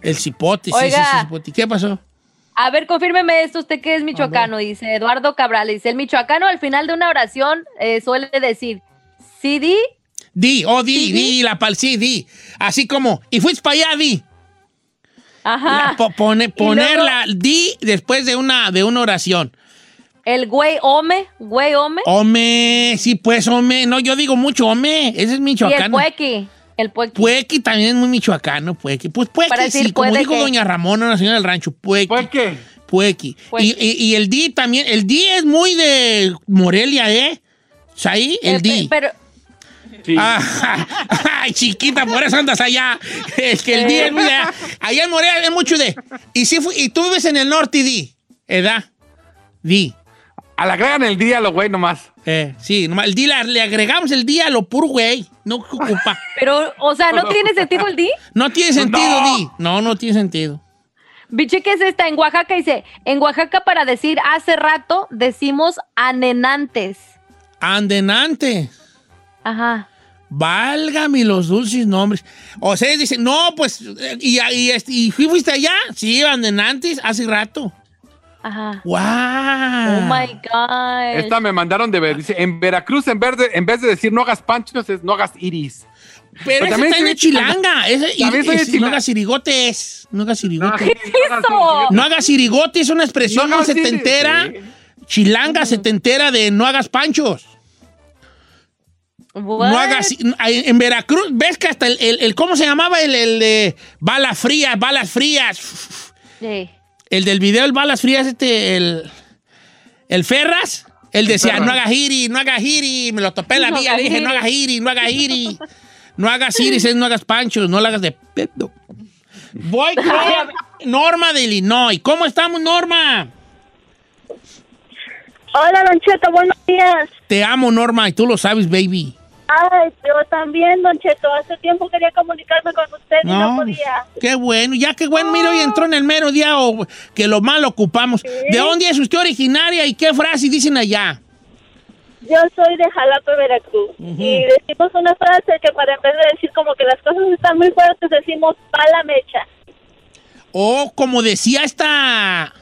B: El cipote, sí, sí,
D: Oiga.
B: sí, cipote. ¿Qué pasó?
D: A ver, confírmeme esto, usted que es michoacano, dice Eduardo Cabral, dice, el michoacano al final de una oración eh, suele decir, sí di,
B: Di, oh, di,
D: Sí,
B: di, la pal, sí, di. Así como, y fuiste para allá, di.
D: Ajá,
B: La- po- pone- poner
D: luego-
B: la di después de una, de una oración.
D: el güey ome, güey ome,
B: Ome, sí, pues, ome. No, yo digo mucho, ome. Ese es
D: y el
B: michoacano.
D: puequi, el puequi.
B: Puequi también es muy michoacano, puequi. Pues puequi,
D: Para decir
B: sí, como dijo
D: que.
B: doña Ramona, una señora del rancho, puequi.
F: ¿Por qué?
B: Puequi. Y, y- y el Di también. El Di es muy de Morelia, ¿eh? ¿Ahí? El
D: Eh,
B: Di.
D: Pero,
B: Ah, (laughs) ay, chiquita, por eso andas allá. Es que el Di es muy de allá. Allá en Morelia es mucho de. Y, si y tú vives en el norte, Di. ¿Edad? Di.
F: A la agregan el día, lo güey, nomás.
B: Eh, sí, nomás el Di la- le agregamos el día a lo puro, güey. No ocupa.
D: pero, o sea, ¿no tiene sentido el di?
B: No tiene sentido,
F: No.
B: Di. No, no tiene sentido.
D: Biche, ¿qué es esta? En Oaxaca dice, en Oaxaca para decir hace rato decimos anenantes.
B: Andenante.
D: Ajá.
B: Válgame los dulces nombres. O sea, dicen, no, pues, eh, y, y, este, ¿y fuiste allá? Sí, andenantes, hace rato.
D: Ajá.
B: ¡Wow!
D: Oh my God.
F: Esta me mandaron de ver. Dice, en Veracruz, en vez de, en vez de decir no hagas panchos, es no hagas iris.
B: Pero ese
F: también
B: está en chilanga. Ese, y,
F: También soy de
B: ese- no
F: chilanga.
B: hagas irigotes. No hagas irigotes.
D: ¿Qué es eso?
B: No hagas irigotes, es una expresión
F: No
B: setentera.
F: sí.
B: Chilanga setentera de no hagas panchos.
D: What?
B: No hagas. En Veracruz, ¿ves que hasta el, el- el- ¿cómo se llamaba? El, el de balas frías, balas frías.
D: Sí.
B: El del video, el balas frías, este, el. El Ferras. Él decía, no hagas giri, no hagas giri. Me lo topé en la
D: No
B: vía, dije, no hagas giri, no hagas giri. (laughs) No hagas iris, no hagas panchos, no lo hagas de pedo. Voy con (laughs) Norma de Illinois. ¿Cómo estamos, Norma?
I: Hola, Don Cheto, buenos días.
B: Te amo, Norma, y tú lo sabes, baby.
I: Ay, yo también, Don Cheto. Hace tiempo quería comunicarme con usted y no podía.
B: Qué bueno, ya qué bueno, mira, hoy entró en el mero día o que lo mal ocupamos. ¿De dónde es usted originaria y qué frase dicen allá?
I: Yo soy de Jalapa, Veracruz. Y decimos una frase que para en vez de decir como que las cosas están muy fuertes, decimos pa' la mecha.
B: O como decía esta...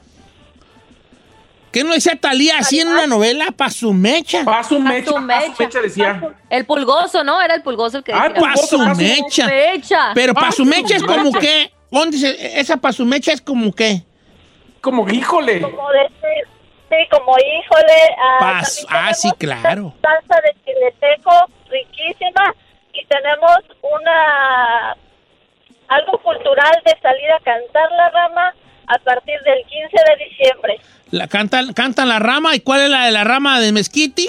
B: ¿Qué no decía Talía así en una novela? Pa' su mecha.
G: Pa' su mecha,
D: su
G: pa' su
D: mecha.
G: decía.
D: El pulgoso, ¿no? Era el pulgoso el que
G: Ah,
D: decía.
B: Pa' su
G: pa' su
B: mecha. Pero pa' su mecha es como que... ¿Dónde se- esa pa' su mecha es como que...
G: Como, híjole.
I: Como decir, sí, como híjole. ah,
B: ah, sí, claro.
I: Salsa de chile seco, riquísima. Y tenemos una. Algo cultural de salir a cantar la rama a partir del 15 de diciembre.
B: La, cantan, cantan la rama. ¿Y cuál es la de la rama de mezquiti?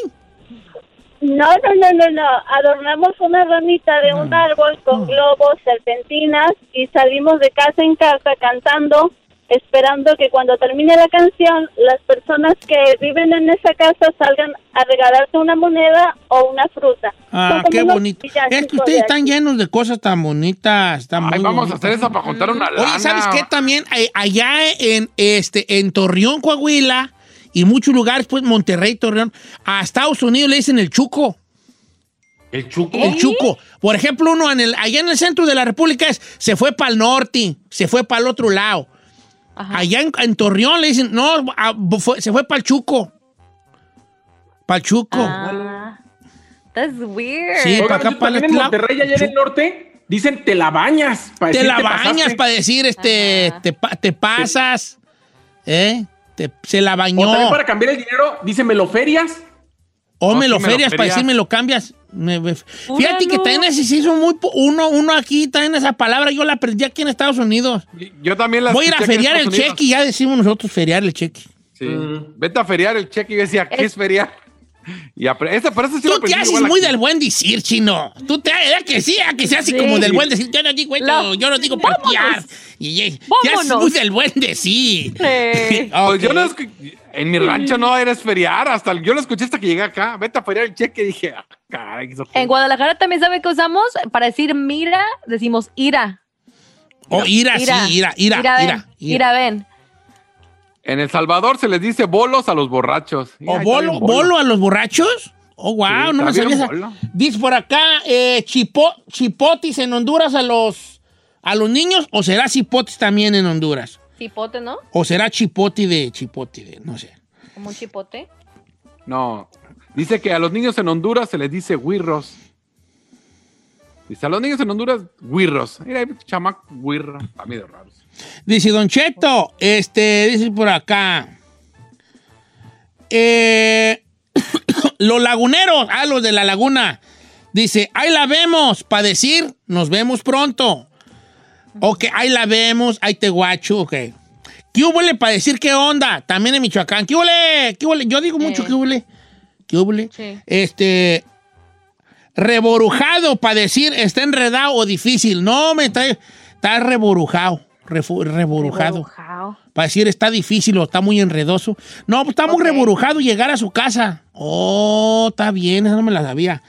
I: No, no, no, no, no. Adornamos una ramita de un árbol con globos, serpentinas y salimos de casa en casa cantando, esperando que cuando termine la canción las personas que viven en esa casa salgan a regalarte una moneda o una fruta.
B: Ah, qué bonito. Es que ustedes
I: de
B: están llenos de cosas tan bonitas. Tan
F: Ay,
B: muy
F: vamos a
B: bonitas.
F: hacer eso para contar una lana.
B: Oye, ¿sabes qué? También eh, allá en, este, en Torreón, Coahuila, y muchos lugares, pues Monterrey, Torreón, a Estados Unidos le dicen el chuco.
G: ¿El chuco?
B: El chuco. Por ejemplo, uno en el, allá en el centro de la República es, se fue para el norte, se fue para el otro lado. Allá en, en Torreón le dicen, no, a- fue- se fue para el chuco. Para el chuco.
D: Ah, that's weird.
B: Sí, para acá, para el.
G: Monterrey, allá en el norte, dicen te la bañas. para
B: te la
G: te
B: bañas para decir, este, te, pa- te pasas, ¿eh? Te- se la
G: O
B: bañó.
G: también para cambiar el dinero, dicen me lo ferias.
B: O
F: Oh,
B: me lo ferias para
F: ferias.
B: decir me lo cambias. Me- me- fíjate que también ese hizo muy uno, uno aquí, también esa palabra, yo la aprendí aquí en Estados Unidos.
F: Yo también la
B: Voy a ir a feriar el
F: Unidos.
B: cheque y ya decimos nosotros feriar el cheque.
F: Sí. Vete a feriar el cheque y yo decía, ¿qué es feriar? Y apre- esa, pero eso sí lo
B: Tú te haces muy
F: aquí.
B: del buen decir, chino. Tú te haces que sí, a que se hace
D: Sí.
B: como del buen decir. Yo no digo esto, yo no digo parquear. Y, y- te haces muy del buen decir.
D: Sí. (laughs)
F: Pues yo no escu- en mi rancho no eres feriar, hasta yo lo escuché hasta que llegué acá. Vete a feriar el cheque y dije, ah, caray,
D: En Guadalajara también sabe que usamos para decir mira, decimos ira.
B: O ira, sí, ira, ira, ira,
D: ven,
B: ira.
D: ira, ven.
F: En El Salvador se les dice bolos a los borrachos.
B: ¿O bolo, bolo a los borrachos? Oh, wow,
F: Sí,
B: no me sabía
F: bolo.
B: Dice por acá, eh, chipo- chipotis en Honduras a los, a los niños, o será chipotis también en Honduras.
D: Chipote, ¿no?
B: O será chipoti de chipoti de, no sé.
D: Como un chipote.
F: No. Dice que a los niños en Honduras se les dice guirros. Dice a los niños en Honduras, guirros. Mira, hay chamaco guirro. Está medio raro.
B: Dice Don Cheto, este, dice por acá. Eh, (coughs) los laguneros, ah, los de la laguna. Dice, ahí la vemos, para decir, nos vemos pronto. Ok, ahí la vemos, ahí te guacho, ok. ¿Qué huele para decir qué onda? También en Michoacán. ¿Qué huele? ¿Qué huele? Yo digo mucho
D: Eh.
B: qué huele. ¿Qué huele?
D: Sí.
B: Este. Reborujado para decir está enredado o difícil. No, me está, está reborujado. reborujado. Para decir está difícil o está muy enredoso. No, pues está muy reborujado llegar a su casa. Oh, está bien, esa no me la sabía.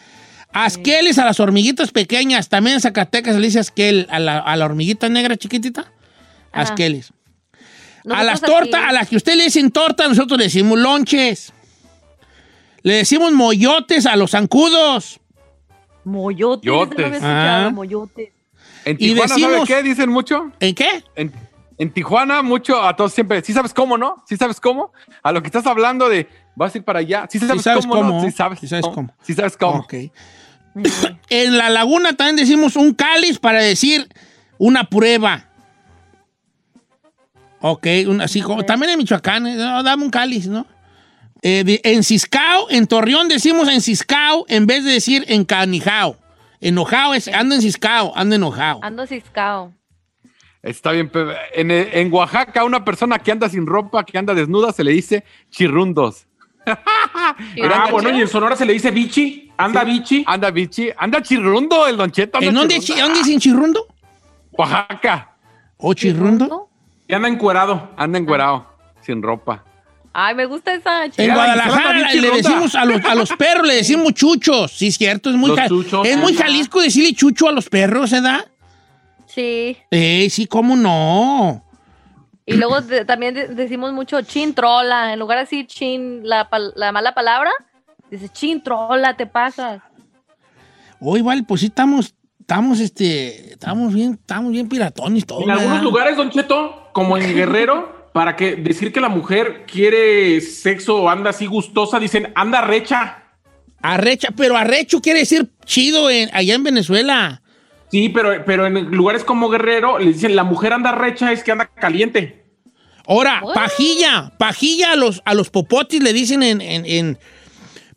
B: Asqueles a las hormiguitas pequeñas. También en Zacatecas se le dice asquel a la, a la hormiguita negra chiquitita.
D: Ajá.
B: Asqueles. A las tortas, a las que usted le dicen torta, nosotros le decimos lonches. Le decimos moyotes a los zancudos.
D: Moyotes.
F: Yotes.
D: no
B: Ah.
D: moyotes.
F: En
B: Y
F: Tijuana,
B: decimos-
F: ¿sabe qué? Dicen mucho.
B: ¿En qué?
F: En, en Tijuana, mucho a todos siempre. ¿Sí sabes cómo, no? ¿Sí sabes cómo? A lo que estás hablando de vas a ir para allá. ¿Sí sabes,
B: sabes
F: cómo,
B: cómo.
F: no? Sí sabes,
B: Sí sabes cómo.
F: Sí sabes cómo.
B: Ok. En la laguna también decimos un cáliz para decir una prueba. Ok, así como. También en Michoacán, eh, no, dame un cáliz, ¿no? Eh, de- en Ciscao, en Torreón decimos en Ciscao en vez de decir en Canijao. Enojado es, ando en Ciscao, ando enojado.
D: Ando ciscao.
F: Está bien. En, en Oaxaca, una persona que anda sin ropa, que anda desnuda, se le dice chirrundos. (laughs)
G: Ah, bueno, y en Sonora se le dice bichi. Anda bichi.
F: Anda bichi. Anda chirrundo el Don Cheto.
B: ¿En dónde,
F: chirrundo.
B: chi- dónde dicen chirrundo?
F: Oaxaca.
B: ¿O chirrundo?
G: Y anda encuerado.
F: Anda encuerado, sin ropa.
D: Ay, me gusta esa.
B: En
D: chica.
B: Guadalajara
F: también
B: le decimos a los, a los perros, le decimos chuchos. Sí, cierto, es muy,
G: chuchos,
B: es muy. Jalisco decirle chucho a los perros, ¿verdad?
D: Sí.
B: Eh, sí, cómo no.
D: Y luego de- también de- decimos mucho chin trola. En lugar de decir chin, la, la mala palabra, dices chin trola, te pasas.
B: Hoy, vale, pues sí estamos, estamos, este, estamos bien, estamos bien piratones todos.
G: En algunos lugares, Don Cheto, como en Guerrero, (laughs) para que decir que la mujer quiere sexo o anda así gustosa, dicen anda recha.
B: Arrecha, pero arrecho quiere decir chido en- allá en Venezuela.
G: Sí, pero, pero en lugares como Guerrero le dicen la mujer anda recha es que anda caliente.
B: Ahora,
D: What?
B: pajilla, pajilla a los, a los popotis le dicen en, en- en-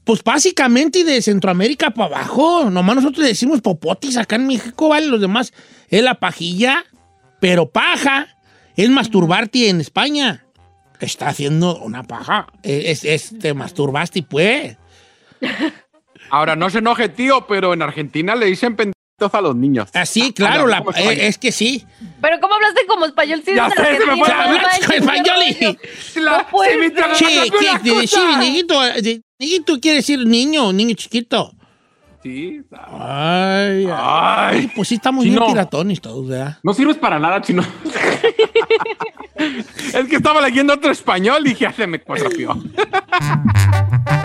B: pues básicamente de Centroamérica para abajo. Nomás nosotros decimos popotis acá en México, ¿vale? Los demás es la pajilla, pero paja es masturbarte en España. Está haciendo una paja. Es, es- te masturbaste, pues.
F: Ahora, no se enoje, tío, pero en Argentina le dicen a los niños.
B: Así, claro,
F: Ah,
B: la-
F: no, ¿cómo
B: eh,
F: español?
B: es que sí.
D: Pero ¿cómo hablaste como español? Sí,
F: Ya sé, se me fue (laughs) la
B: español
D: rollo.
F: La-
D: No puede
B: decir, niñito, de- niñito quiere decir niño, niño chiquito.
F: Sí.
B: Ay, ay.
F: Ay.
B: pues sí estamos
G: Chino.
B: bien piratones todos, ¿verdad?
G: No sirves para nada, chino. (laughs)
F: Es que estaba leyendo otro español y dije, "Ah, se me cuatrapió. (laughs)